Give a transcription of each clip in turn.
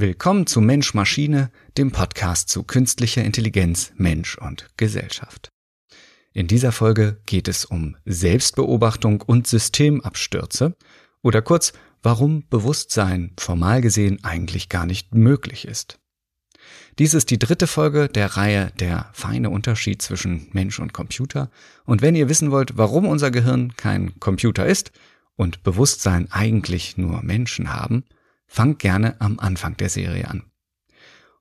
Willkommen zu Mensch Maschine, dem Podcast zu künstlicher Intelligenz, Mensch und Gesellschaft. In dieser Folge geht es um Selbstbeobachtung und Systemabstürze oder kurz, warum Bewusstsein formal gesehen eigentlich gar nicht möglich ist. Dies ist die dritte Folge der Reihe Der feine Unterschied zwischen Mensch und Computer. Und wenn ihr wissen wollt, warum unser Gehirn kein Computer ist und Bewusstsein eigentlich nur Menschen haben, Fangt gerne am Anfang der Serie an.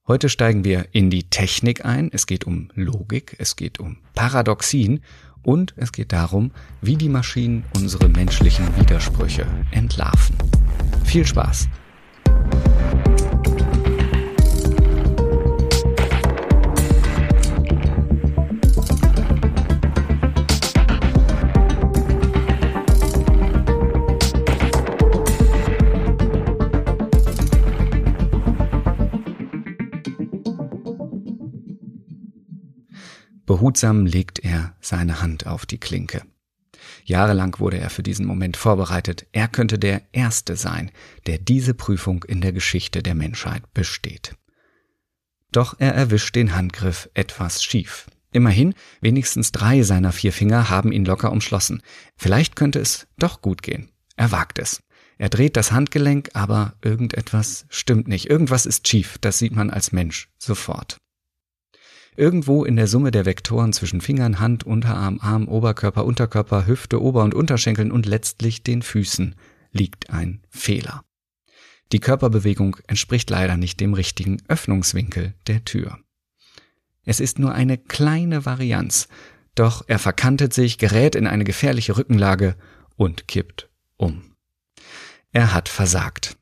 Heute steigen wir in die Technik ein. Es geht um Logik, es geht um Paradoxien und es geht darum, wie die Maschinen unsere menschlichen Widersprüche entlarven. Viel Spaß! Behutsam legt er seine Hand auf die Klinke. Jahrelang wurde er für diesen Moment vorbereitet. Er könnte der Erste sein, der diese Prüfung in der Geschichte der Menschheit besteht. Doch er erwischt den Handgriff etwas schief. Immerhin, wenigstens drei seiner vier Finger haben ihn locker umschlossen. Vielleicht könnte es doch gut gehen. Er wagt es. Er dreht das Handgelenk, aber irgendetwas stimmt nicht. Irgendwas ist schief. Das sieht man als Mensch sofort. Irgendwo in der Summe der Vektoren zwischen Fingern, Hand, Unterarm, Arm, Oberkörper, Unterkörper, Hüfte, Ober- und Unterschenkeln und letztlich den Füßen liegt ein Fehler. Die Körperbewegung entspricht leider nicht dem richtigen Öffnungswinkel der Tür. Es ist nur eine kleine Varianz, doch er verkantet sich, gerät in eine gefährliche Rückenlage und kippt um. Er hat versagt.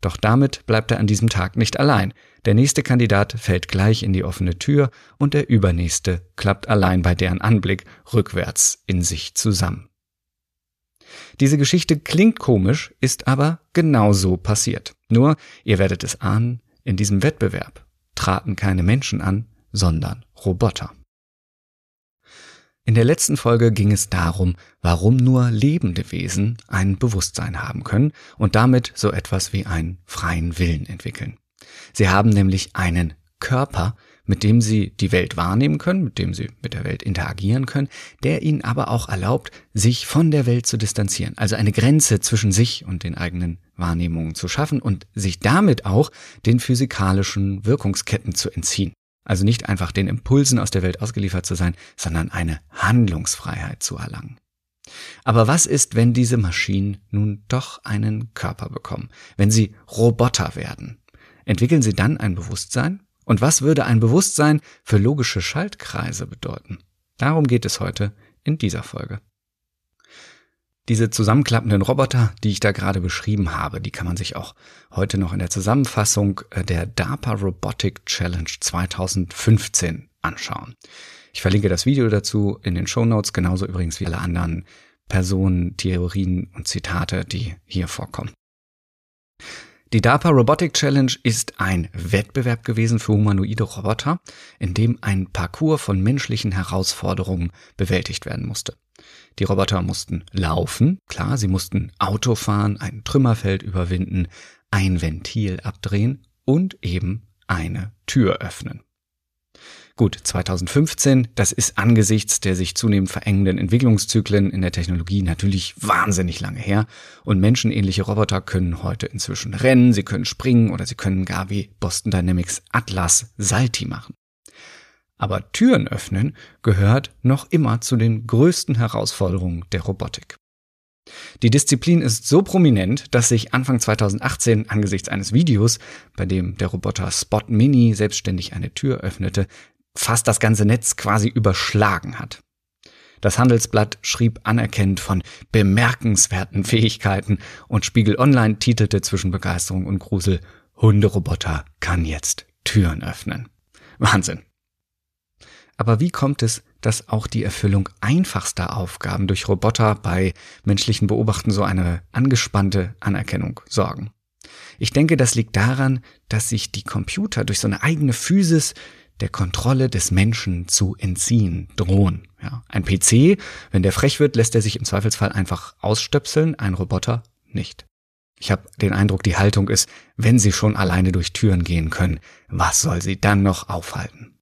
Doch damit bleibt er an diesem Tag nicht allein. Der nächste Kandidat fällt gleich in die offene Tür und der übernächste klappt allein bei deren Anblick rückwärts in sich zusammen. Diese Geschichte klingt komisch, ist aber genauso passiert. Nur, ihr werdet es ahnen, in diesem Wettbewerb traten keine Menschen an, sondern Roboter. In der letzten Folge ging es darum, warum nur lebende Wesen ein Bewusstsein haben können und damit so etwas wie einen freien Willen entwickeln. Sie haben nämlich einen Körper, mit dem sie die Welt wahrnehmen können, mit dem sie mit der Welt interagieren können, der ihnen aber auch erlaubt, sich von der Welt zu distanzieren, also eine Grenze zwischen sich und den eigenen Wahrnehmungen zu schaffen und sich damit auch den physikalischen Wirkungsketten zu entziehen. Also nicht einfach den Impulsen aus der Welt ausgeliefert zu sein, sondern eine Handlungsfreiheit zu erlangen. Aber was ist, wenn diese Maschinen nun doch einen Körper bekommen, wenn sie Roboter werden? Entwickeln sie dann ein Bewusstsein? Und was würde ein Bewusstsein für logische Schaltkreise bedeuten? Darum geht es heute in dieser Folge. Diese zusammenklappenden Roboter, die ich da gerade beschrieben habe, die kann man sich auch heute noch in der Zusammenfassung äh, der DARPA Robotic Challenge 2015 anschauen. Ich verlinke das Video dazu in den Show Notes, genauso übrigens wie alle anderen Personen, Theorien und Zitate, die hier vorkommen. Die DARPA Robotic Challenge ist ein Wettbewerb gewesen für humanoide Roboter, in dem ein Parcours von menschlichen Herausforderungen bewältigt werden musste. Die Roboter mussten laufen, klar, sie mussten Auto fahren, ein Trümmerfeld überwinden, ein Ventil abdrehen und eben eine Tür öffnen. Gut, 2015, das ist angesichts der sich zunehmend verengenden Entwicklungszyklen in der Technologie natürlich wahnsinnig lange her und menschenähnliche Roboter können heute inzwischen rennen, sie können springen oder sie können gar wie Boston Dynamics Atlas Salti machen. Aber Türen öffnen gehört noch immer zu den größten Herausforderungen der Robotik. Die Disziplin ist so prominent, dass sich Anfang 2018 angesichts eines Videos, bei dem der Roboter Spot Mini selbstständig eine Tür öffnete, fast das ganze Netz quasi überschlagen hat. Das Handelsblatt schrieb anerkennend von bemerkenswerten Fähigkeiten und Spiegel Online titelte zwischen Begeisterung und Grusel Hunderoboter kann jetzt Türen öffnen. Wahnsinn. Aber wie kommt es, dass auch die Erfüllung einfachster Aufgaben durch Roboter bei menschlichen Beobachten so eine angespannte Anerkennung sorgen? Ich denke, das liegt daran, dass sich die Computer durch so eine eigene Physis der Kontrolle des Menschen zu entziehen drohen. Ja, ein PC, wenn der frech wird, lässt er sich im Zweifelsfall einfach ausstöpseln, ein Roboter nicht. Ich habe den Eindruck, die Haltung ist, wenn sie schon alleine durch Türen gehen können, was soll sie dann noch aufhalten?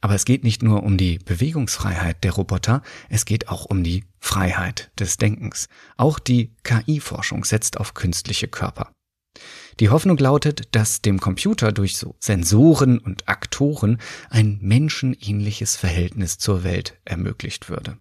Aber es geht nicht nur um die Bewegungsfreiheit der Roboter, es geht auch um die Freiheit des Denkens. Auch die KI-Forschung setzt auf künstliche Körper. Die Hoffnung lautet, dass dem Computer durch so Sensoren und Aktoren ein menschenähnliches Verhältnis zur Welt ermöglicht würde.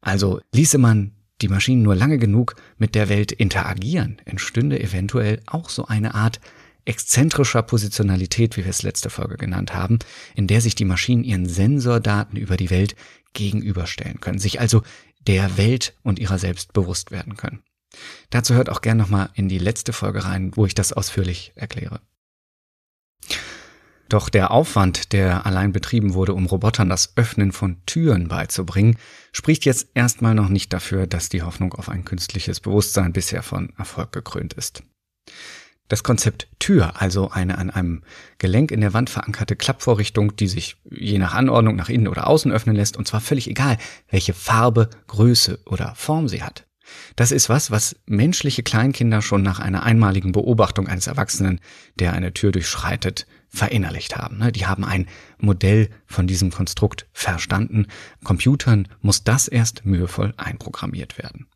Also ließe man die Maschinen nur lange genug mit der Welt interagieren, entstünde eventuell auch so eine Art exzentrischer Positionalität, wie wir es letzte Folge genannt haben, in der sich die Maschinen ihren Sensordaten über die Welt gegenüberstellen können, sich also der Welt und ihrer selbst bewusst werden können. Dazu hört auch gern nochmal in die letzte Folge rein, wo ich das ausführlich erkläre. Doch der Aufwand, der allein betrieben wurde, um Robotern das Öffnen von Türen beizubringen, spricht jetzt erstmal noch nicht dafür, dass die Hoffnung auf ein künstliches Bewusstsein bisher von Erfolg gekrönt ist. Das Konzept Tür, also eine an einem Gelenk in der Wand verankerte Klappvorrichtung, die sich je nach Anordnung nach innen oder außen öffnen lässt, und zwar völlig egal, welche Farbe, Größe oder Form sie hat. Das ist was, was menschliche Kleinkinder schon nach einer einmaligen Beobachtung eines Erwachsenen, der eine Tür durchschreitet, verinnerlicht haben. Ne? Die haben ein Modell von diesem Konstrukt verstanden. Computern muss das erst mühevoll einprogrammiert werden.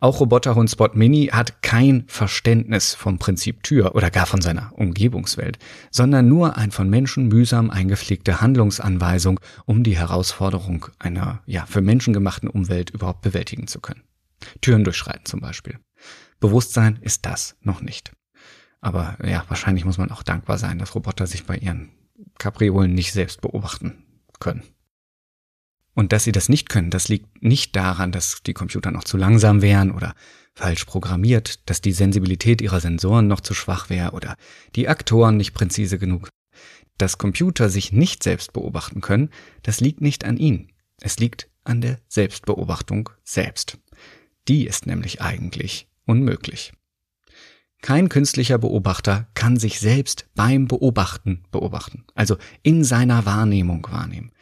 Auch Roboterhund Spot Mini hat kein Verständnis vom Prinzip Tür oder gar von seiner Umgebungswelt, sondern nur ein von Menschen mühsam eingepflegte Handlungsanweisung, um die Herausforderung einer ja für Menschen gemachten Umwelt überhaupt bewältigen zu können. Türen durchschreiten zum Beispiel. Bewusstsein ist das noch nicht. Aber ja, wahrscheinlich muss man auch dankbar sein, dass Roboter sich bei ihren Kapriolen nicht selbst beobachten können. Und dass sie das nicht können, das liegt nicht daran, dass die Computer noch zu langsam wären oder falsch programmiert, dass die Sensibilität ihrer Sensoren noch zu schwach wäre oder die Aktoren nicht präzise genug. Dass Computer sich nicht selbst beobachten können, das liegt nicht an ihnen. Es liegt an der Selbstbeobachtung selbst. Die ist nämlich eigentlich unmöglich. Kein künstlicher Beobachter kann sich selbst beim Beobachten beobachten, also in seiner Wahrnehmung wahrnehmen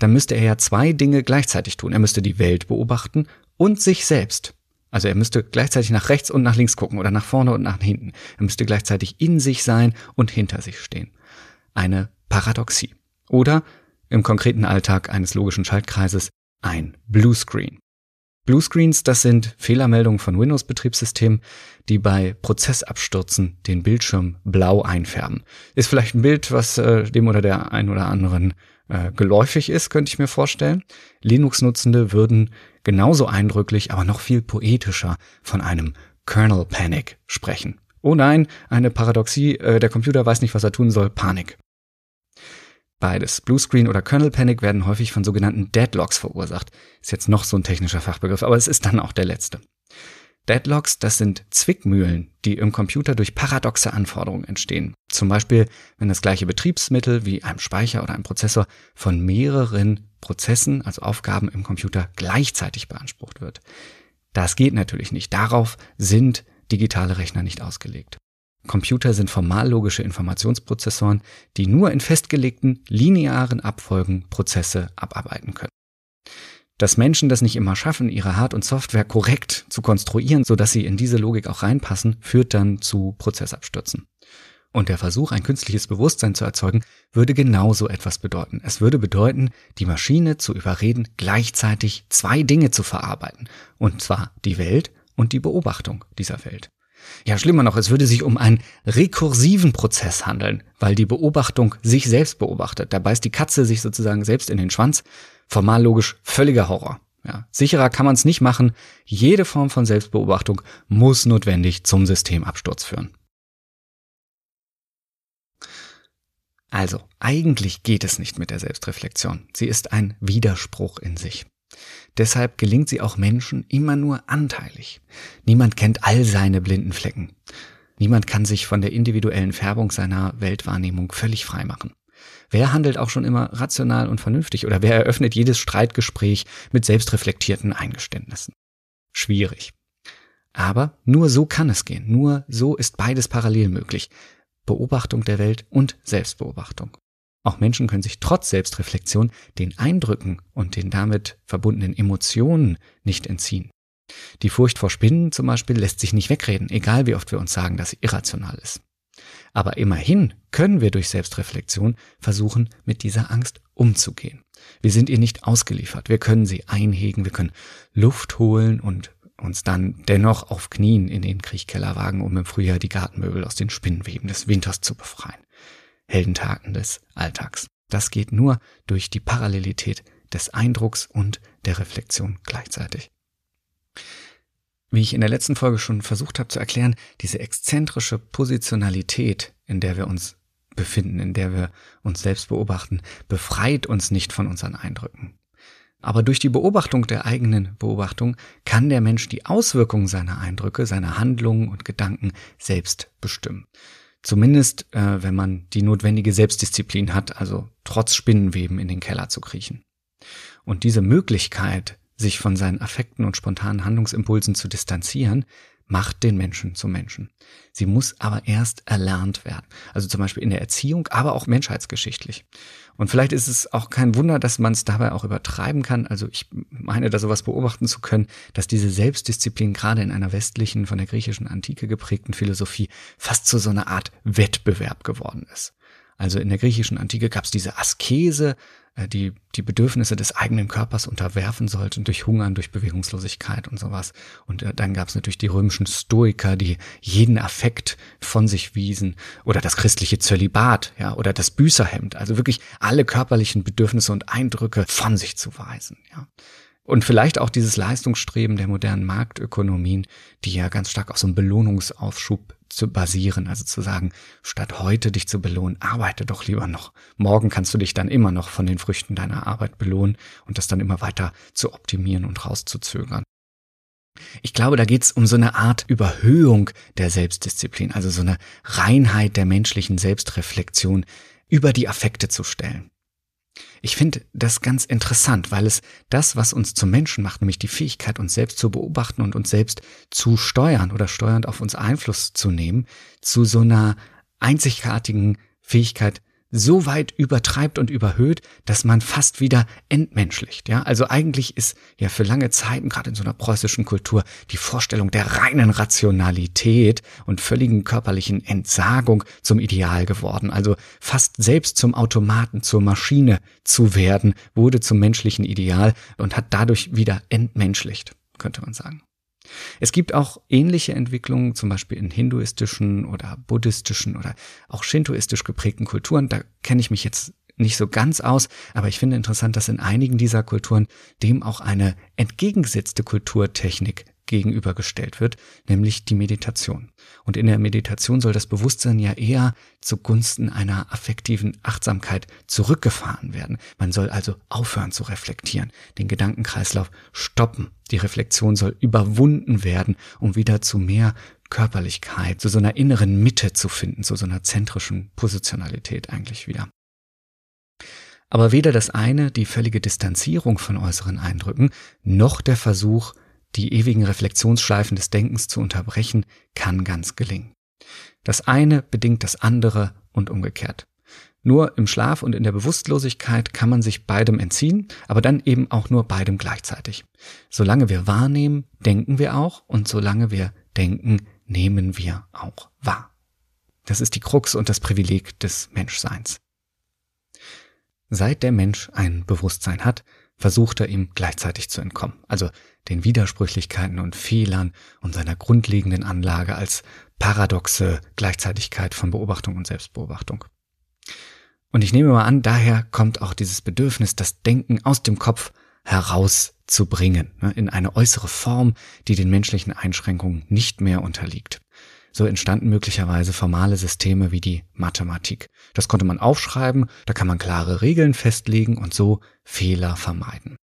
dann müsste er ja zwei Dinge gleichzeitig tun. Er müsste die Welt beobachten und sich selbst. Also er müsste gleichzeitig nach rechts und nach links gucken oder nach vorne und nach hinten. Er müsste gleichzeitig in sich sein und hinter sich stehen. Eine Paradoxie. Oder im konkreten Alltag eines logischen Schaltkreises ein Bluescreen. Bluescreens, das sind Fehlermeldungen von Windows-Betriebssystemen, die bei Prozessabstürzen den Bildschirm blau einfärben. Ist vielleicht ein Bild, was äh, dem oder der ein oder anderen äh, geläufig ist, könnte ich mir vorstellen. Linux-Nutzende würden genauso eindrücklich, aber noch viel poetischer von einem Kernel Panic sprechen. Oh nein, eine Paradoxie, äh, der Computer weiß nicht, was er tun soll, Panik. Beides, Bluescreen oder Kernel Panic, werden häufig von sogenannten Deadlocks verursacht. Ist jetzt noch so ein technischer Fachbegriff, aber es ist dann auch der letzte. Deadlocks, das sind Zwickmühlen, die im Computer durch paradoxe Anforderungen entstehen. Zum Beispiel, wenn das gleiche Betriebsmittel wie einem Speicher oder einem Prozessor von mehreren Prozessen, also Aufgaben im Computer gleichzeitig beansprucht wird. Das geht natürlich nicht. Darauf sind digitale Rechner nicht ausgelegt. Computer sind formallogische Informationsprozessoren, die nur in festgelegten linearen Abfolgen Prozesse abarbeiten können. Dass Menschen das nicht immer schaffen, ihre Hard- und Software korrekt zu konstruieren, sodass sie in diese Logik auch reinpassen, führt dann zu Prozessabstürzen. Und der Versuch, ein künstliches Bewusstsein zu erzeugen, würde genauso etwas bedeuten. Es würde bedeuten, die Maschine zu überreden, gleichzeitig zwei Dinge zu verarbeiten. Und zwar die Welt und die Beobachtung dieser Welt. Ja, schlimmer noch, es würde sich um einen rekursiven Prozess handeln, weil die Beobachtung sich selbst beobachtet. Da beißt die Katze sich sozusagen selbst in den Schwanz Formal logisch völliger Horror. Ja, sicherer kann man es nicht machen. Jede Form von Selbstbeobachtung muss notwendig zum Systemabsturz führen. Also, eigentlich geht es nicht mit der Selbstreflexion. Sie ist ein Widerspruch in sich. Deshalb gelingt sie auch Menschen immer nur anteilig. Niemand kennt all seine blinden Flecken. Niemand kann sich von der individuellen Färbung seiner Weltwahrnehmung völlig frei machen. Wer handelt auch schon immer rational und vernünftig oder wer eröffnet jedes Streitgespräch mit selbstreflektierten Eingeständnissen? Schwierig. Aber nur so kann es gehen. Nur so ist beides parallel möglich. Beobachtung der Welt und Selbstbeobachtung. Auch Menschen können sich trotz Selbstreflexion den Eindrücken und den damit verbundenen Emotionen nicht entziehen. Die Furcht vor Spinnen zum Beispiel lässt sich nicht wegreden, egal wie oft wir uns sagen, dass sie irrational ist. Aber immerhin können wir durch Selbstreflexion versuchen, mit dieser Angst umzugehen. Wir sind ihr nicht ausgeliefert. Wir können sie einhegen, wir können Luft holen und uns dann dennoch auf Knien in den Kriechkeller wagen, um im Frühjahr die Gartenmöbel aus den Spinnenweben des Winters zu befreien. Heldentaten des Alltags. Das geht nur durch die Parallelität des Eindrucks und der Reflexion gleichzeitig. Wie ich in der letzten Folge schon versucht habe zu erklären, diese exzentrische Positionalität, in der wir uns befinden, in der wir uns selbst beobachten, befreit uns nicht von unseren Eindrücken. Aber durch die Beobachtung der eigenen Beobachtung kann der Mensch die Auswirkungen seiner Eindrücke, seiner Handlungen und Gedanken selbst bestimmen. Zumindest, äh, wenn man die notwendige Selbstdisziplin hat, also trotz Spinnenweben in den Keller zu kriechen. Und diese Möglichkeit, sich von seinen Affekten und spontanen Handlungsimpulsen zu distanzieren, macht den Menschen zum Menschen. Sie muss aber erst erlernt werden. Also zum Beispiel in der Erziehung, aber auch menschheitsgeschichtlich. Und vielleicht ist es auch kein Wunder, dass man es dabei auch übertreiben kann. Also ich meine, da sowas beobachten zu können, dass diese Selbstdisziplin gerade in einer westlichen, von der griechischen Antike geprägten Philosophie fast zu so einer Art Wettbewerb geworden ist. Also in der griechischen Antike gab es diese Askese, die die Bedürfnisse des eigenen Körpers unterwerfen sollten durch Hungern, durch Bewegungslosigkeit und sowas. Und äh, dann gab es natürlich die römischen Stoiker, die jeden Affekt von sich wiesen oder das christliche Zölibat, ja, oder das Büßerhemd, also wirklich alle körperlichen Bedürfnisse und Eindrücke von sich zu weisen, ja. Und vielleicht auch dieses Leistungsstreben der modernen Marktökonomien, die ja ganz stark auf so einem Belohnungsaufschub zu basieren, also zu sagen, statt heute dich zu belohnen, arbeite doch lieber noch. Morgen kannst du dich dann immer noch von den Früchten deiner Arbeit belohnen und das dann immer weiter zu optimieren und rauszuzögern. Ich glaube, da geht's um so eine Art Überhöhung der Selbstdisziplin, also so eine Reinheit der menschlichen Selbstreflexion über die Affekte zu stellen. Ich finde das ganz interessant, weil es das, was uns zum Menschen macht, nämlich die Fähigkeit, uns selbst zu beobachten und uns selbst zu steuern oder steuernd auf uns Einfluss zu nehmen, zu so einer einzigartigen Fähigkeit so weit übertreibt und überhöht, dass man fast wieder entmenschlicht. Ja, also eigentlich ist ja für lange Zeiten, gerade in so einer preußischen Kultur, die Vorstellung der reinen Rationalität und völligen körperlichen Entsagung zum Ideal geworden. Also fast selbst zum Automaten, zur Maschine zu werden, wurde zum menschlichen Ideal und hat dadurch wieder entmenschlicht, könnte man sagen. Es gibt auch ähnliche Entwicklungen, zum Beispiel in hinduistischen oder buddhistischen oder auch shintoistisch geprägten Kulturen. Da kenne ich mich jetzt nicht so ganz aus, aber ich finde interessant, dass in einigen dieser Kulturen dem auch eine entgegengesetzte Kulturtechnik gegenübergestellt wird, nämlich die Meditation. Und in der Meditation soll das Bewusstsein ja eher zugunsten einer affektiven Achtsamkeit zurückgefahren werden. Man soll also aufhören zu reflektieren, den Gedankenkreislauf stoppen. Die Reflexion soll überwunden werden, um wieder zu mehr Körperlichkeit, zu so einer inneren Mitte zu finden, zu so einer zentrischen Positionalität eigentlich wieder. Aber weder das eine, die völlige Distanzierung von äußeren Eindrücken, noch der Versuch, die ewigen Reflexionsschleifen des Denkens zu unterbrechen, kann ganz gelingen. Das eine bedingt das andere und umgekehrt. Nur im Schlaf und in der Bewusstlosigkeit kann man sich beidem entziehen, aber dann eben auch nur beidem gleichzeitig. Solange wir wahrnehmen, denken wir auch und solange wir denken, nehmen wir auch wahr. Das ist die Krux und das Privileg des Menschseins. Seit der Mensch ein Bewusstsein hat, versucht er ihm gleichzeitig zu entkommen, also den Widersprüchlichkeiten und Fehlern und seiner grundlegenden Anlage als paradoxe Gleichzeitigkeit von Beobachtung und Selbstbeobachtung. Und ich nehme mal an, daher kommt auch dieses Bedürfnis, das Denken aus dem Kopf herauszubringen, ne, in eine äußere Form, die den menschlichen Einschränkungen nicht mehr unterliegt. So entstanden möglicherweise formale Systeme wie die Mathematik. Das konnte man aufschreiben, da kann man klare Regeln festlegen und so Fehler vermeiden.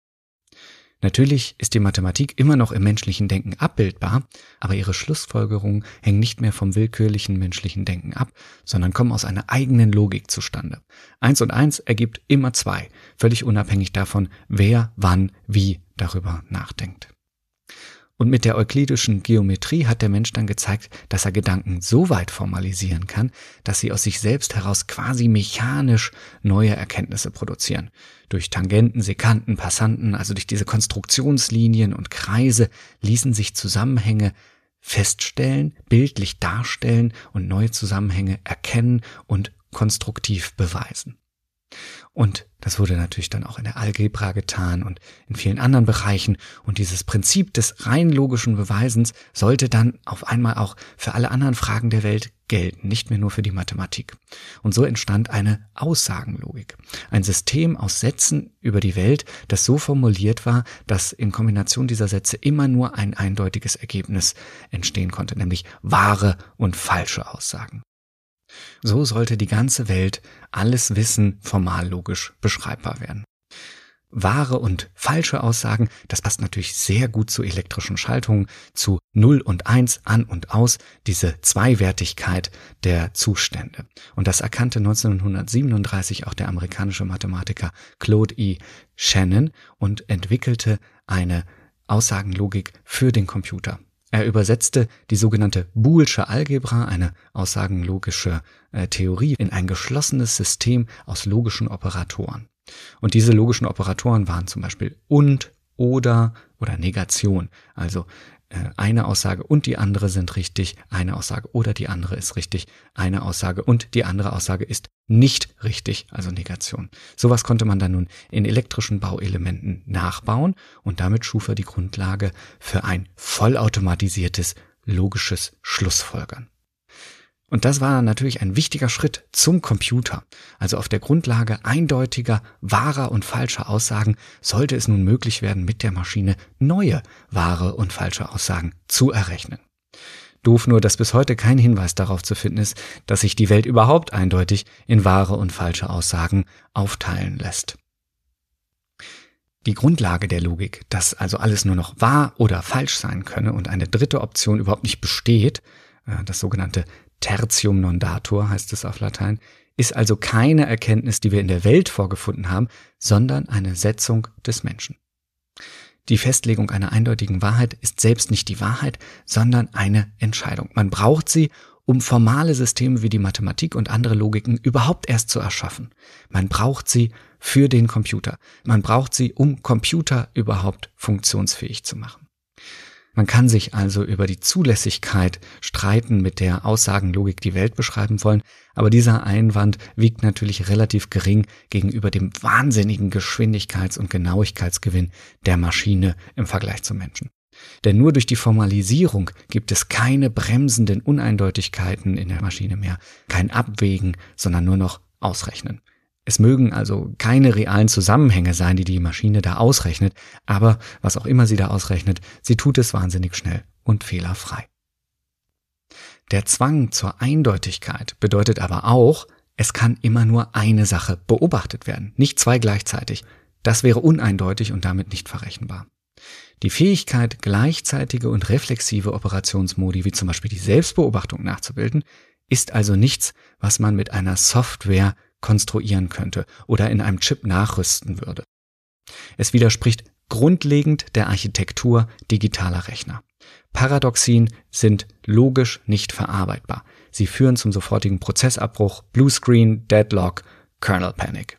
Natürlich ist die Mathematik immer noch im menschlichen Denken abbildbar, aber ihre Schlussfolgerungen hängen nicht mehr vom willkürlichen menschlichen Denken ab, sondern kommen aus einer eigenen Logik zustande. Eins und eins ergibt immer zwei, völlig unabhängig davon, wer, wann, wie darüber nachdenkt. Und mit der euklidischen Geometrie hat der Mensch dann gezeigt, dass er Gedanken so weit formalisieren kann, dass sie aus sich selbst heraus quasi mechanisch neue Erkenntnisse produzieren. Durch Tangenten, Sekanten, Passanten, also durch diese Konstruktionslinien und Kreise ließen sich Zusammenhänge feststellen, bildlich darstellen und neue Zusammenhänge erkennen und konstruktiv beweisen. Und das wurde natürlich dann auch in der Algebra getan und in vielen anderen Bereichen. Und dieses Prinzip des rein logischen Beweisens sollte dann auf einmal auch für alle anderen Fragen der Welt gelten, nicht mehr nur für die Mathematik. Und so entstand eine Aussagenlogik. Ein System aus Sätzen über die Welt, das so formuliert war, dass in Kombination dieser Sätze immer nur ein eindeutiges Ergebnis entstehen konnte, nämlich wahre und falsche Aussagen. So sollte die ganze Welt alles Wissen formal logisch beschreibbar werden. Wahre und falsche Aussagen, das passt natürlich sehr gut zu elektrischen Schaltungen, zu 0 und 1 an und aus, diese Zweiwertigkeit der Zustände. Und das erkannte 1937 auch der amerikanische Mathematiker Claude E. Shannon und entwickelte eine Aussagenlogik für den Computer. Er übersetzte die sogenannte Boolsche Algebra, eine aussagenlogische äh, Theorie, in ein geschlossenes System aus logischen Operatoren. Und diese logischen Operatoren waren zum Beispiel und, oder oder Negation. Also eine Aussage und die andere sind richtig, eine Aussage oder die andere ist richtig, eine Aussage und die andere Aussage ist nicht richtig, also Negation. Sowas konnte man dann nun in elektrischen Bauelementen nachbauen und damit schuf er die Grundlage für ein vollautomatisiertes logisches Schlussfolgern. Und das war natürlich ein wichtiger Schritt zum Computer. Also auf der Grundlage eindeutiger, wahrer und falscher Aussagen sollte es nun möglich werden, mit der Maschine neue, wahre und falsche Aussagen zu errechnen. Doof nur, dass bis heute kein Hinweis darauf zu finden ist, dass sich die Welt überhaupt eindeutig in wahre und falsche Aussagen aufteilen lässt. Die Grundlage der Logik, dass also alles nur noch wahr oder falsch sein könne und eine dritte Option überhaupt nicht besteht, äh, das sogenannte tertium non datur heißt es auf Latein, ist also keine Erkenntnis, die wir in der Welt vorgefunden haben, sondern eine Setzung des Menschen. Die Festlegung einer eindeutigen Wahrheit ist selbst nicht die Wahrheit, sondern eine Entscheidung. Man braucht sie, um formale Systeme wie die Mathematik und andere Logiken überhaupt erst zu erschaffen. Man braucht sie für den Computer. Man braucht sie, um Computer überhaupt funktionsfähig zu machen. Man kann sich also über die Zulässigkeit streiten, mit der Aussagenlogik die Welt beschreiben wollen, aber dieser Einwand wiegt natürlich relativ gering gegenüber dem wahnsinnigen Geschwindigkeits- und Genauigkeitsgewinn der Maschine im Vergleich zum Menschen. Denn nur durch die Formalisierung gibt es keine bremsenden Uneindeutigkeiten in der Maschine mehr, kein Abwägen, sondern nur noch Ausrechnen. Es mögen also keine realen Zusammenhänge sein, die die Maschine da ausrechnet, aber was auch immer sie da ausrechnet, sie tut es wahnsinnig schnell und fehlerfrei. Der Zwang zur Eindeutigkeit bedeutet aber auch, es kann immer nur eine Sache beobachtet werden, nicht zwei gleichzeitig. Das wäre uneindeutig und damit nicht verrechenbar. Die Fähigkeit, gleichzeitige und reflexive Operationsmodi wie zum Beispiel die Selbstbeobachtung nachzubilden, ist also nichts, was man mit einer Software konstruieren könnte oder in einem Chip nachrüsten würde. Es widerspricht grundlegend der Architektur digitaler Rechner. Paradoxien sind logisch nicht verarbeitbar. Sie führen zum sofortigen Prozessabbruch, Bluescreen, Deadlock, Kernel Panic.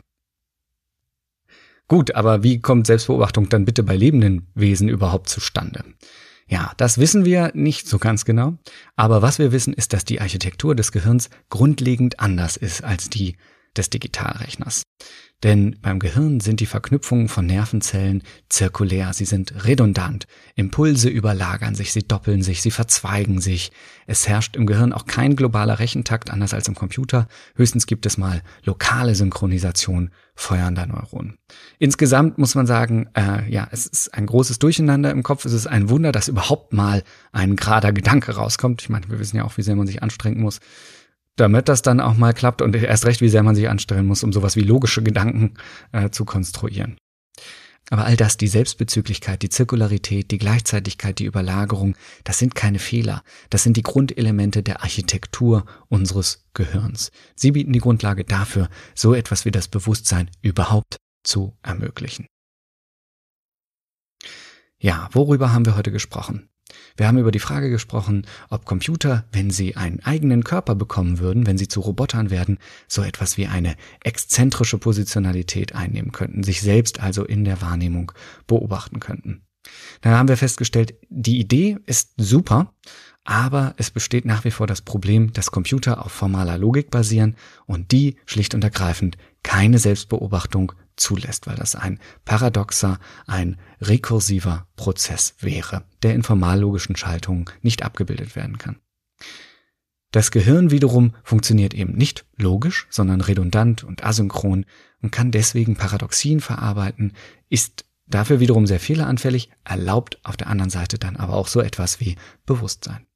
Gut, aber wie kommt Selbstbeobachtung dann bitte bei lebenden Wesen überhaupt zustande? Ja, das wissen wir nicht so ganz genau, aber was wir wissen ist, dass die Architektur des Gehirns grundlegend anders ist als die des Digitalrechners. Denn beim Gehirn sind die Verknüpfungen von Nervenzellen zirkulär, sie sind redundant. Impulse überlagern sich, sie doppeln sich, sie verzweigen sich. Es herrscht im Gehirn auch kein globaler Rechentakt, anders als im Computer. Höchstens gibt es mal lokale Synchronisation feuernder Neuronen. Insgesamt muss man sagen, äh, ja, es ist ein großes Durcheinander im Kopf. Es ist ein Wunder, dass überhaupt mal ein gerader Gedanke rauskommt. Ich meine, wir wissen ja auch, wie sehr man sich anstrengen muss, damit das dann auch mal klappt und erst recht, wie sehr man sich anstellen muss, um sowas wie logische Gedanken äh, zu konstruieren. Aber all das, die Selbstbezüglichkeit, die Zirkularität, die Gleichzeitigkeit, die Überlagerung, das sind keine Fehler. Das sind die Grundelemente der Architektur unseres Gehirns. Sie bieten die Grundlage dafür, so etwas wie das Bewusstsein überhaupt zu ermöglichen. Ja, worüber haben wir heute gesprochen? Wir haben über die Frage gesprochen, ob Computer, wenn sie einen eigenen Körper bekommen würden, wenn sie zu Robotern werden, so etwas wie eine exzentrische Positionalität einnehmen könnten, sich selbst also in der Wahrnehmung beobachten könnten. Da haben wir festgestellt, die Idee ist super, aber es besteht nach wie vor das Problem, dass Computer auf formaler Logik basieren und die schlicht und ergreifend keine Selbstbeobachtung zulässt, weil das ein paradoxer, ein rekursiver Prozess wäre, der in formallogischen Schaltungen nicht abgebildet werden kann. Das Gehirn wiederum funktioniert eben nicht logisch, sondern redundant und asynchron und kann deswegen Paradoxien verarbeiten, ist dafür wiederum sehr fehleranfällig, erlaubt auf der anderen Seite dann aber auch so etwas wie Bewusstsein.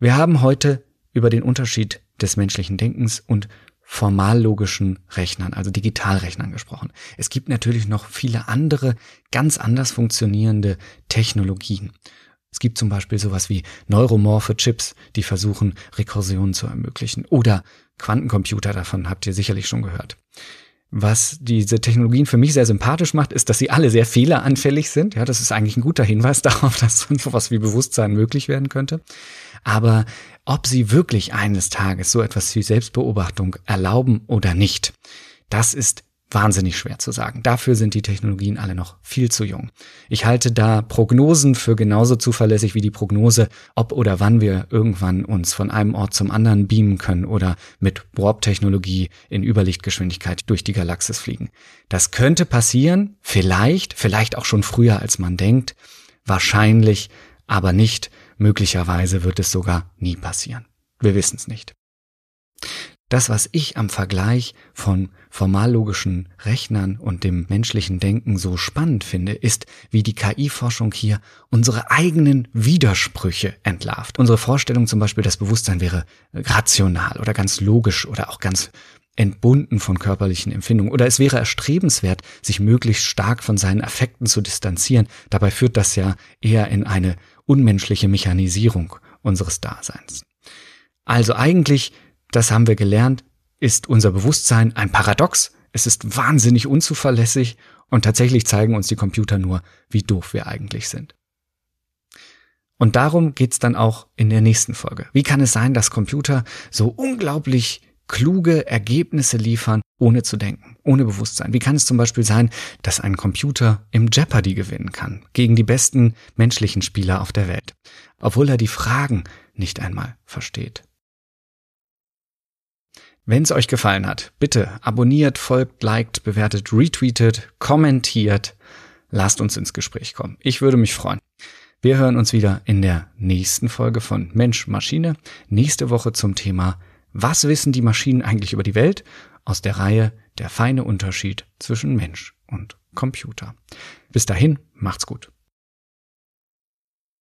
Wir haben heute über den Unterschied des menschlichen Denkens und formallogischen Rechnern, also Digitalrechnern gesprochen. Es gibt natürlich noch viele andere, ganz anders funktionierende Technologien. Es gibt zum Beispiel sowas wie neuromorphe Chips, die versuchen, Rekursionen zu ermöglichen. Oder Quantencomputer, davon habt ihr sicherlich schon gehört. Was diese Technologien für mich sehr sympathisch macht, ist, dass sie alle sehr fehleranfällig sind. Ja, das ist eigentlich ein guter Hinweis darauf, dass sowas wie Bewusstsein möglich werden könnte. Aber ob sie wirklich eines Tages so etwas wie Selbstbeobachtung erlauben oder nicht, das ist wahnsinnig schwer zu sagen. Dafür sind die Technologien alle noch viel zu jung. Ich halte da Prognosen für genauso zuverlässig wie die Prognose, ob oder wann wir irgendwann uns von einem Ort zum anderen beamen können oder mit Warp-Technologie in Überlichtgeschwindigkeit durch die Galaxis fliegen. Das könnte passieren, vielleicht, vielleicht auch schon früher als man denkt, wahrscheinlich, aber nicht Möglicherweise wird es sogar nie passieren. Wir wissen es nicht. Das, was ich am Vergleich von formallogischen Rechnern und dem menschlichen Denken so spannend finde, ist, wie die KI-Forschung hier unsere eigenen Widersprüche entlarvt. Unsere Vorstellung zum Beispiel, das Bewusstsein wäre rational oder ganz logisch oder auch ganz entbunden von körperlichen Empfindungen. Oder es wäre erstrebenswert, sich möglichst stark von seinen Affekten zu distanzieren. Dabei führt das ja eher in eine unmenschliche Mechanisierung unseres Daseins. Also eigentlich, das haben wir gelernt, ist unser Bewusstsein ein Paradox. Es ist wahnsinnig unzuverlässig und tatsächlich zeigen uns die Computer nur, wie doof wir eigentlich sind. Und darum geht's dann auch in der nächsten Folge. Wie kann es sein, dass Computer so unglaublich kluge Ergebnisse liefern, ohne zu denken, ohne Bewusstsein. Wie kann es zum Beispiel sein, dass ein Computer im Jeopardy gewinnen kann, gegen die besten menschlichen Spieler auf der Welt, obwohl er die Fragen nicht einmal versteht? Wenn es euch gefallen hat, bitte abonniert, folgt, liked, bewertet, retweetet, kommentiert, lasst uns ins Gespräch kommen. Ich würde mich freuen. Wir hören uns wieder in der nächsten Folge von Mensch Maschine, nächste Woche zum Thema was wissen die Maschinen eigentlich über die Welt? Aus der Reihe Der feine Unterschied zwischen Mensch und Computer. Bis dahin, macht's gut.